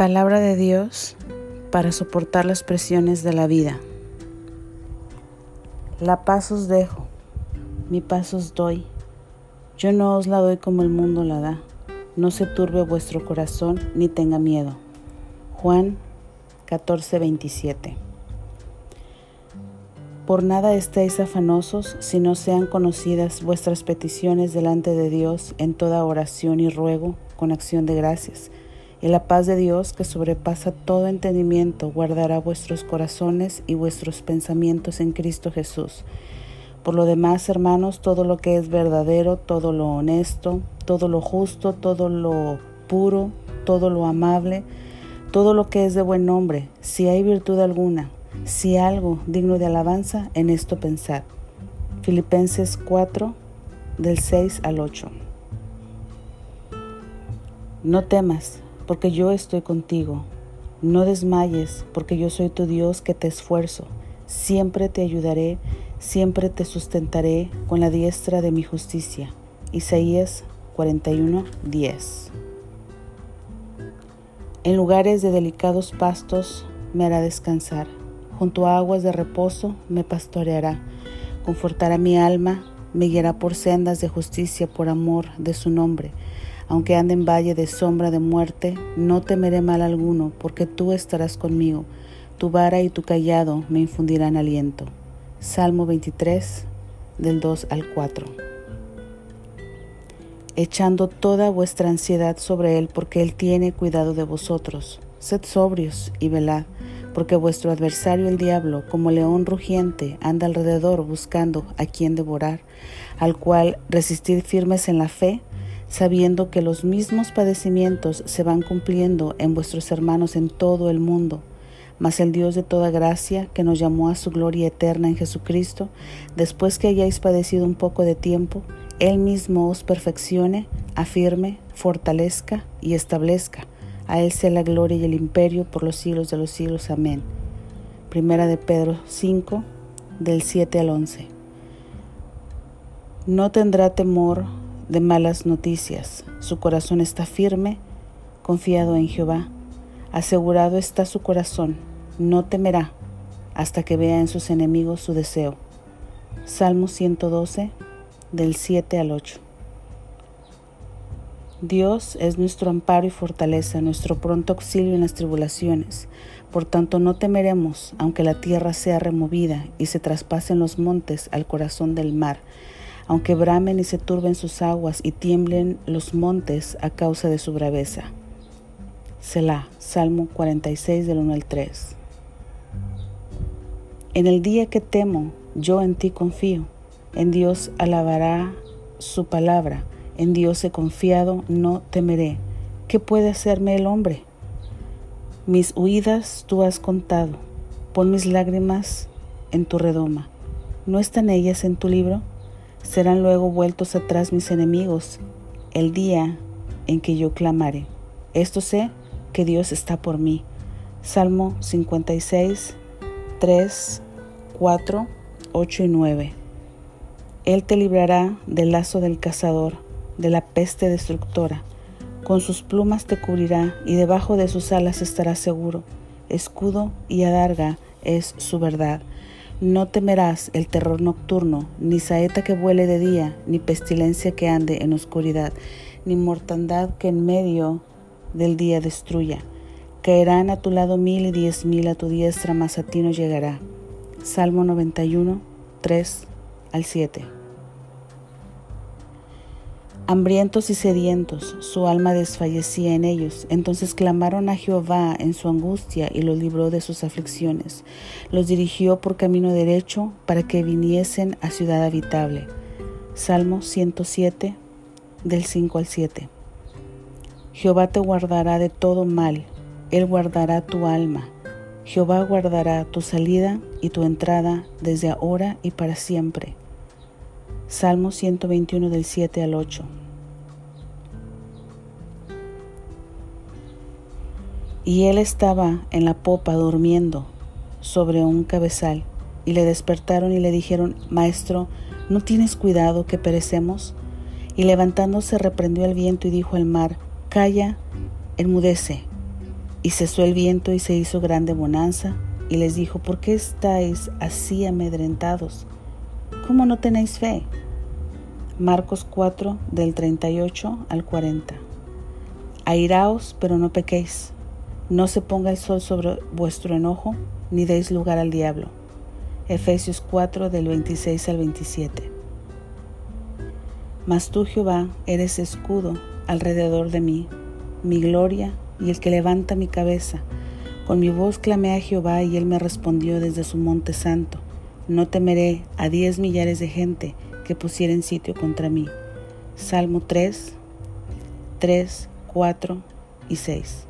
Palabra de Dios para soportar las presiones de la vida. La paz os dejo, mi paz os doy. Yo no os la doy como el mundo la da. No se turbe vuestro corazón ni tenga miedo. Juan 14:27. Por nada estéis afanosos si no sean conocidas vuestras peticiones delante de Dios en toda oración y ruego con acción de gracias y la paz de Dios, que sobrepasa todo entendimiento, guardará vuestros corazones y vuestros pensamientos en Cristo Jesús. Por lo demás, hermanos, todo lo que es verdadero, todo lo honesto, todo lo justo, todo lo puro, todo lo amable, todo lo que es de buen nombre, si hay virtud alguna, si algo digno de alabanza, en esto pensad. Filipenses 4, del 6 al 8. No temas, porque yo estoy contigo. No desmayes, porque yo soy tu Dios que te esfuerzo. Siempre te ayudaré, siempre te sustentaré con la diestra de mi justicia. Isaías 41, 10. En lugares de delicados pastos me hará descansar. Junto a aguas de reposo me pastoreará. Confortará mi alma, me guiará por sendas de justicia por amor de su nombre. Aunque ande en valle de sombra de muerte, no temeré mal alguno, porque tú estarás conmigo. Tu vara y tu callado me infundirán aliento. Salmo 23, del 2 al 4. Echando toda vuestra ansiedad sobre Él, porque Él tiene cuidado de vosotros. Sed sobrios y velad, porque vuestro adversario el diablo, como león rugiente, anda alrededor buscando a quien devorar, al cual resistid firmes en la fe, sabiendo que los mismos padecimientos se van cumpliendo en vuestros hermanos en todo el mundo. Mas el Dios de toda gracia, que nos llamó a su gloria eterna en Jesucristo, después que hayáis padecido un poco de tiempo, Él mismo os perfeccione, afirme, fortalezca y establezca. A Él sea la gloria y el imperio por los siglos de los siglos. Amén. Primera de Pedro 5, del 7 al 11. No tendrá temor de malas noticias. Su corazón está firme, confiado en Jehová. Asegurado está su corazón, no temerá hasta que vea en sus enemigos su deseo. Salmo 112, del 7 al 8. Dios es nuestro amparo y fortaleza, nuestro pronto auxilio en las tribulaciones. Por tanto, no temeremos, aunque la tierra sea removida y se traspasen los montes al corazón del mar aunque bramen y se turben sus aguas y tiemblen los montes a causa de su braveza. Selah, Salmo 46 del 1 al 3. En el día que temo, yo en ti confío. En Dios alabará su palabra. En Dios he confiado, no temeré. ¿Qué puede hacerme el hombre? Mis huidas tú has contado. Pon mis lágrimas en tu redoma. ¿No están ellas en tu libro? Serán luego vueltos atrás mis enemigos el día en que yo clamare. Esto sé que Dios está por mí. Salmo 56, 3, 4, 8 y 9. Él te librará del lazo del cazador, de la peste destructora. Con sus plumas te cubrirá y debajo de sus alas estarás seguro. Escudo y adarga es su verdad. No temerás el terror nocturno, ni saeta que vuele de día, ni pestilencia que ande en oscuridad, ni mortandad que en medio del día destruya. Caerán a tu lado mil y diez mil a tu diestra, mas a ti no llegará. Salmo 91, 3 al 7 hambrientos y sedientos, su alma desfallecía en ellos. Entonces clamaron a Jehová en su angustia y los libró de sus aflicciones. Los dirigió por camino derecho para que viniesen a ciudad habitable. Salmo 107, del 5 al 7. Jehová te guardará de todo mal, Él guardará tu alma. Jehová guardará tu salida y tu entrada desde ahora y para siempre. Salmo 121 del 7 al 8. Y él estaba en la popa durmiendo sobre un cabezal, y le despertaron y le dijeron, Maestro, ¿no tienes cuidado que perecemos? Y levantándose reprendió al viento y dijo al mar, Calla, enmudece. Y cesó el viento y se hizo grande bonanza, y les dijo, ¿por qué estáis así amedrentados? ¿Cómo no tenéis fe? Marcos 4 del 38 al 40. Airaos, pero no pequéis. No se ponga el sol sobre vuestro enojo, ni deis lugar al diablo. Efesios 4 del 26 al 27. Mas tú, Jehová, eres escudo alrededor de mí, mi gloria y el que levanta mi cabeza. Con mi voz clamé a Jehová y él me respondió desde su monte santo. No temeré a diez millares de gente que pusieren sitio contra mí. Salmo 3, 3, 4 y 6.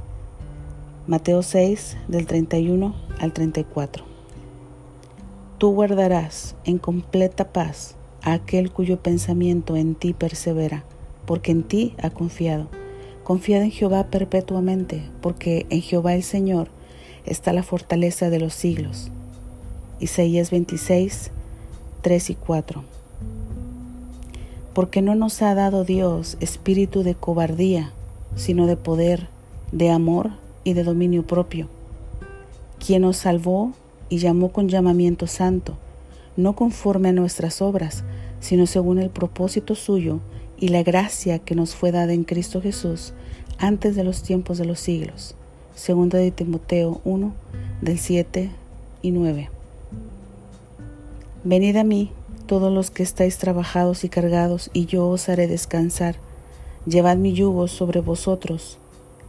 Mateo 6, del 31 al 34. Tú guardarás en completa paz a aquel cuyo pensamiento en ti persevera, porque en ti ha confiado. Confiad en Jehová perpetuamente, porque en Jehová el Señor está la fortaleza de los siglos. Isaías 26, 3 y 4. Porque no nos ha dado Dios espíritu de cobardía, sino de poder, de amor y de dominio propio. Quien nos salvó y llamó con llamamiento santo, no conforme a nuestras obras, sino según el propósito suyo y la gracia que nos fue dada en Cristo Jesús antes de los tiempos de los siglos Segunda de Timoteo 1, del 7 y 9. Venid a mí, todos los que estáis trabajados y cargados, y yo os haré descansar. Llevad mi yugo sobre vosotros,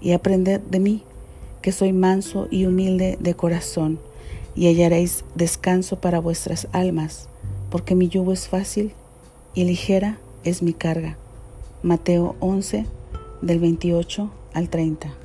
y aprended de mí, que soy manso y humilde de corazón, y hallaréis descanso para vuestras almas, porque mi yugo es fácil y ligera es mi carga. Mateo 11, del 28 al 30.